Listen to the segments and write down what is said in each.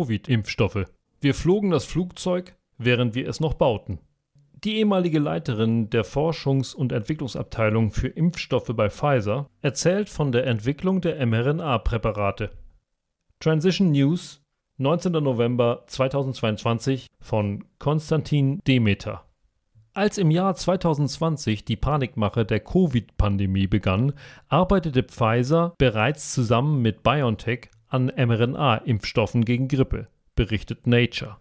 Covid-Impfstoffe. Wir flogen das Flugzeug, während wir es noch bauten. Die ehemalige Leiterin der Forschungs- und Entwicklungsabteilung für Impfstoffe bei Pfizer erzählt von der Entwicklung der mRNA-Präparate. Transition News, 19. November 2022 von Konstantin Demeter. Als im Jahr 2020 die Panikmache der Covid-Pandemie begann, arbeitete Pfizer bereits zusammen mit BioNTech an mRNA-Impfstoffen gegen Grippe, berichtet Nature.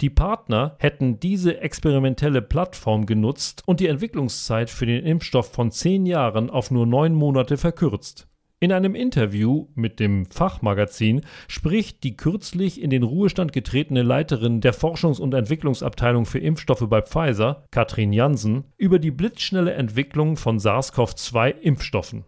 Die Partner hätten diese experimentelle Plattform genutzt und die Entwicklungszeit für den Impfstoff von zehn Jahren auf nur neun Monate verkürzt. In einem Interview mit dem Fachmagazin spricht die kürzlich in den Ruhestand getretene Leiterin der Forschungs- und Entwicklungsabteilung für Impfstoffe bei Pfizer, Katrin Jansen, über die blitzschnelle Entwicklung von SARS-CoV-2-Impfstoffen.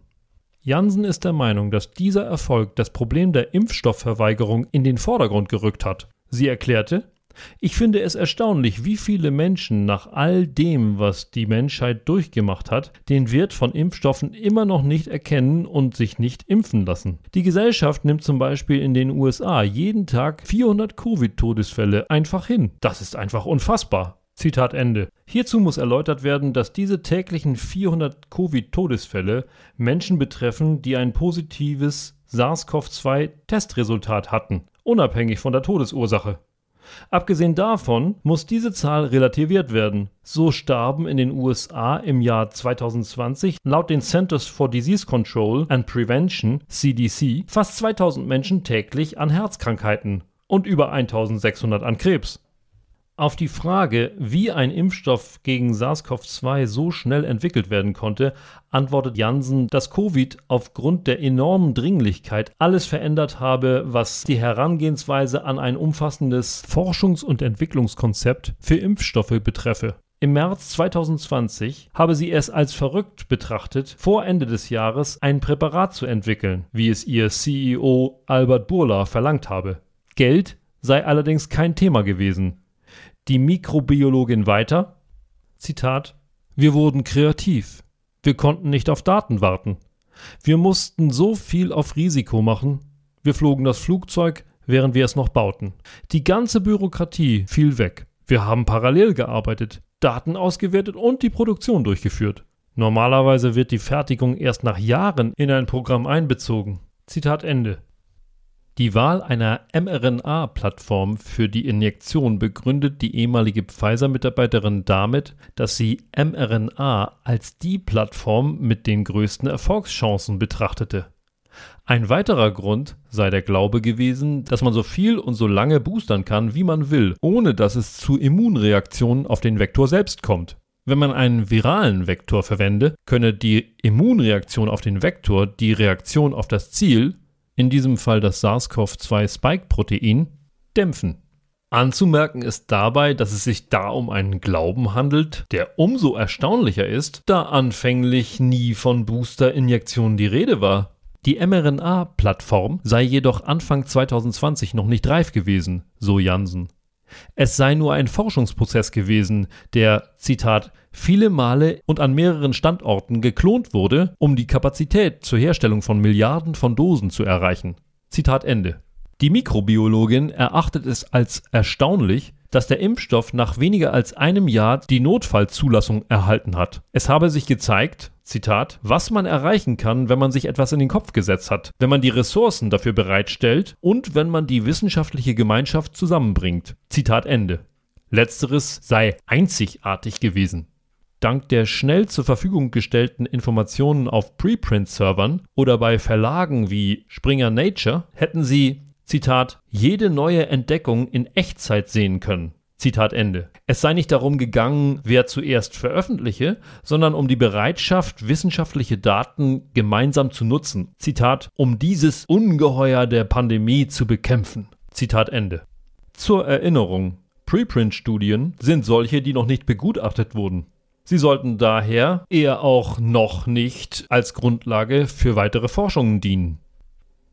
Jansen ist der Meinung, dass dieser Erfolg das Problem der Impfstoffverweigerung in den Vordergrund gerückt hat. Sie erklärte, ich finde es erstaunlich, wie viele Menschen nach all dem, was die Menschheit durchgemacht hat, den Wert von Impfstoffen immer noch nicht erkennen und sich nicht impfen lassen. Die Gesellschaft nimmt zum Beispiel in den USA jeden Tag 400 Covid-Todesfälle einfach hin. Das ist einfach unfassbar. Zitat Ende. Hierzu muss erläutert werden, dass diese täglichen 400 Covid-Todesfälle Menschen betreffen, die ein positives SARS-CoV-2-Testresultat hatten, unabhängig von der Todesursache. Abgesehen davon muss diese Zahl relativiert werden. So starben in den USA im Jahr 2020 laut den Centers for Disease Control and Prevention CDC fast 2000 Menschen täglich an Herzkrankheiten und über 1600 an Krebs. Auf die Frage, wie ein Impfstoff gegen SARS-CoV-2 so schnell entwickelt werden konnte, antwortet Janssen, dass Covid aufgrund der enormen Dringlichkeit alles verändert habe, was die Herangehensweise an ein umfassendes Forschungs- und Entwicklungskonzept für Impfstoffe betreffe. Im März 2020 habe sie es als verrückt betrachtet, vor Ende des Jahres ein Präparat zu entwickeln, wie es ihr CEO Albert Burla verlangt habe. Geld sei allerdings kein Thema gewesen die Mikrobiologin weiter: Zitat: Wir wurden kreativ. Wir konnten nicht auf Daten warten. Wir mussten so viel auf Risiko machen. Wir flogen das Flugzeug, während wir es noch bauten. Die ganze Bürokratie fiel weg. Wir haben parallel gearbeitet, Daten ausgewertet und die Produktion durchgeführt. Normalerweise wird die Fertigung erst nach Jahren in ein Programm einbezogen. Zitat Ende. Die Wahl einer mRNA-Plattform für die Injektion begründet die ehemalige Pfizer-Mitarbeiterin damit, dass sie mRNA als die Plattform mit den größten Erfolgschancen betrachtete. Ein weiterer Grund sei der Glaube gewesen, dass man so viel und so lange boostern kann, wie man will, ohne dass es zu Immunreaktionen auf den Vektor selbst kommt. Wenn man einen viralen Vektor verwende, könne die Immunreaktion auf den Vektor die Reaktion auf das Ziel in diesem Fall das SARS-CoV-2-Spike-Protein, dämpfen. Anzumerken ist dabei, dass es sich da um einen Glauben handelt, der umso erstaunlicher ist, da anfänglich nie von Booster-Injektionen die Rede war. Die mRNA-Plattform sei jedoch Anfang 2020 noch nicht reif gewesen, so Jansen. Es sei nur ein Forschungsprozess gewesen, der, Zitat, viele Male und an mehreren Standorten geklont wurde, um die Kapazität zur Herstellung von Milliarden von Dosen zu erreichen. Zitat Ende. Die Mikrobiologin erachtet es als erstaunlich, dass der Impfstoff nach weniger als einem Jahr die Notfallzulassung erhalten hat. Es habe sich gezeigt, Zitat, was man erreichen kann, wenn man sich etwas in den Kopf gesetzt hat, wenn man die Ressourcen dafür bereitstellt und wenn man die wissenschaftliche Gemeinschaft zusammenbringt. Zitat Ende. Letzteres sei einzigartig gewesen. Dank der schnell zur Verfügung gestellten Informationen auf Preprint-Servern oder bei Verlagen wie Springer Nature hätten sie Zitat, jede neue Entdeckung in Echtzeit sehen können. Zitat Ende. Es sei nicht darum gegangen, wer zuerst veröffentliche, sondern um die Bereitschaft, wissenschaftliche Daten gemeinsam zu nutzen. Zitat, um dieses Ungeheuer der Pandemie zu bekämpfen. Zitat Ende. Zur Erinnerung, Preprint-Studien sind solche, die noch nicht begutachtet wurden. Sie sollten daher eher auch noch nicht als Grundlage für weitere Forschungen dienen.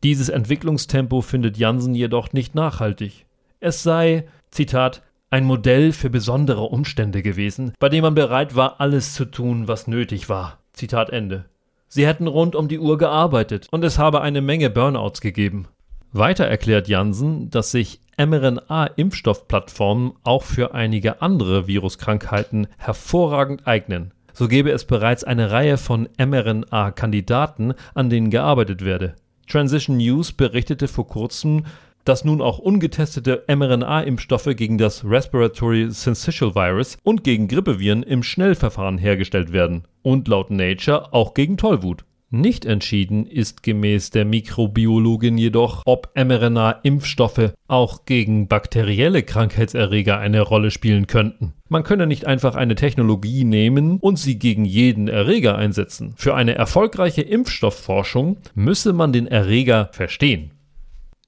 Dieses Entwicklungstempo findet Jansen jedoch nicht nachhaltig. Es sei, Zitat, ein Modell für besondere Umstände gewesen, bei dem man bereit war, alles zu tun, was nötig war. Zitat Ende. Sie hätten rund um die Uhr gearbeitet und es habe eine Menge Burnouts gegeben. Weiter erklärt Janssen, dass sich mRNA-Impfstoffplattformen auch für einige andere Viruskrankheiten hervorragend eignen. So gäbe es bereits eine Reihe von mRNA-Kandidaten, an denen gearbeitet werde. Transition News berichtete vor kurzem, dass nun auch ungetestete mRNA-Impfstoffe gegen das Respiratory Syncytial Virus und gegen Grippeviren im Schnellverfahren hergestellt werden und laut Nature auch gegen Tollwut. Nicht entschieden ist gemäß der Mikrobiologin jedoch, ob mRNA-Impfstoffe auch gegen bakterielle Krankheitserreger eine Rolle spielen könnten. Man könne nicht einfach eine Technologie nehmen und sie gegen jeden Erreger einsetzen. Für eine erfolgreiche Impfstoffforschung müsse man den Erreger verstehen.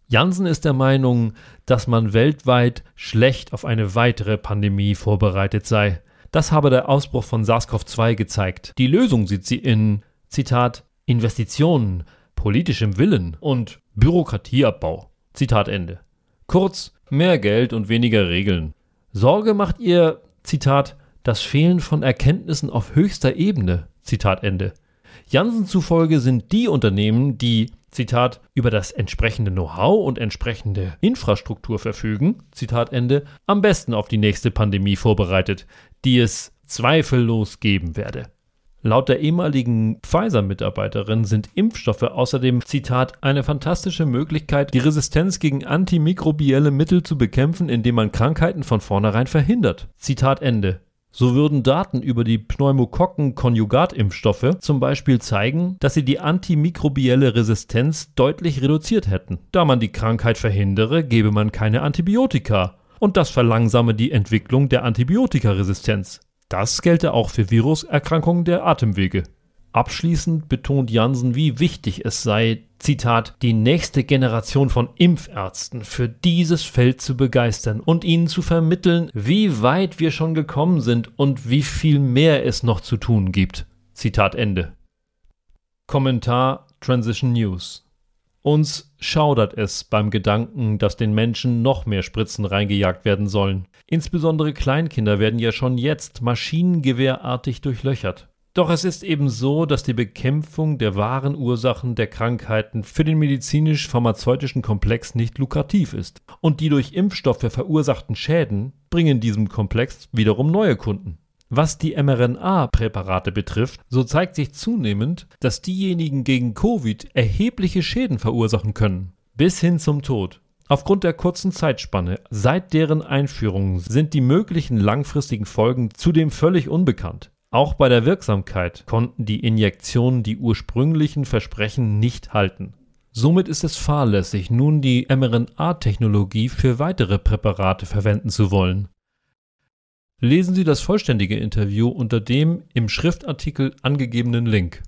Jansen ist der Meinung, dass man weltweit schlecht auf eine weitere Pandemie vorbereitet sei. Das habe der Ausbruch von SARS-CoV-2 gezeigt. Die Lösung sieht sie in, Zitat, Investitionen, politischem Willen und Bürokratieabbau. Zitat Ende. Kurz, mehr Geld und weniger Regeln. Sorge macht ihr, Zitat, das Fehlen von Erkenntnissen auf höchster Ebene. Zitat Ende. Jansen zufolge sind die Unternehmen, die, Zitat, über das entsprechende Know-how und entsprechende Infrastruktur verfügen, Zitat Ende, am besten auf die nächste Pandemie vorbereitet, die es zweifellos geben werde. Laut der ehemaligen Pfizer-Mitarbeiterin sind Impfstoffe außerdem, Zitat, eine fantastische Möglichkeit, die Resistenz gegen antimikrobielle Mittel zu bekämpfen, indem man Krankheiten von vornherein verhindert. Zitat Ende. So würden Daten über die Pneumokokken-Konjugatimpfstoffe zum Beispiel zeigen, dass sie die antimikrobielle Resistenz deutlich reduziert hätten. Da man die Krankheit verhindere, gebe man keine Antibiotika. Und das verlangsame die Entwicklung der Antibiotikaresistenz. Das gelte auch für Viruserkrankungen der Atemwege. Abschließend betont Jansen, wie wichtig es sei, Zitat, die nächste Generation von Impfärzten für dieses Feld zu begeistern und ihnen zu vermitteln, wie weit wir schon gekommen sind und wie viel mehr es noch zu tun gibt. Zitat Ende. Kommentar Transition News. Uns schaudert es beim Gedanken, dass den Menschen noch mehr Spritzen reingejagt werden sollen. Insbesondere Kleinkinder werden ja schon jetzt maschinengewehrartig durchlöchert. Doch es ist eben so, dass die Bekämpfung der wahren Ursachen der Krankheiten für den medizinisch-pharmazeutischen Komplex nicht lukrativ ist. Und die durch Impfstoffe verursachten Schäden bringen diesem Komplex wiederum neue Kunden. Was die mRNA-Präparate betrifft, so zeigt sich zunehmend, dass diejenigen gegen Covid erhebliche Schäden verursachen können, bis hin zum Tod. Aufgrund der kurzen Zeitspanne seit deren Einführung sind die möglichen langfristigen Folgen zudem völlig unbekannt. Auch bei der Wirksamkeit konnten die Injektionen die ursprünglichen Versprechen nicht halten. Somit ist es fahrlässig, nun die mRNA-Technologie für weitere Präparate verwenden zu wollen. Lesen Sie das vollständige Interview unter dem im Schriftartikel angegebenen Link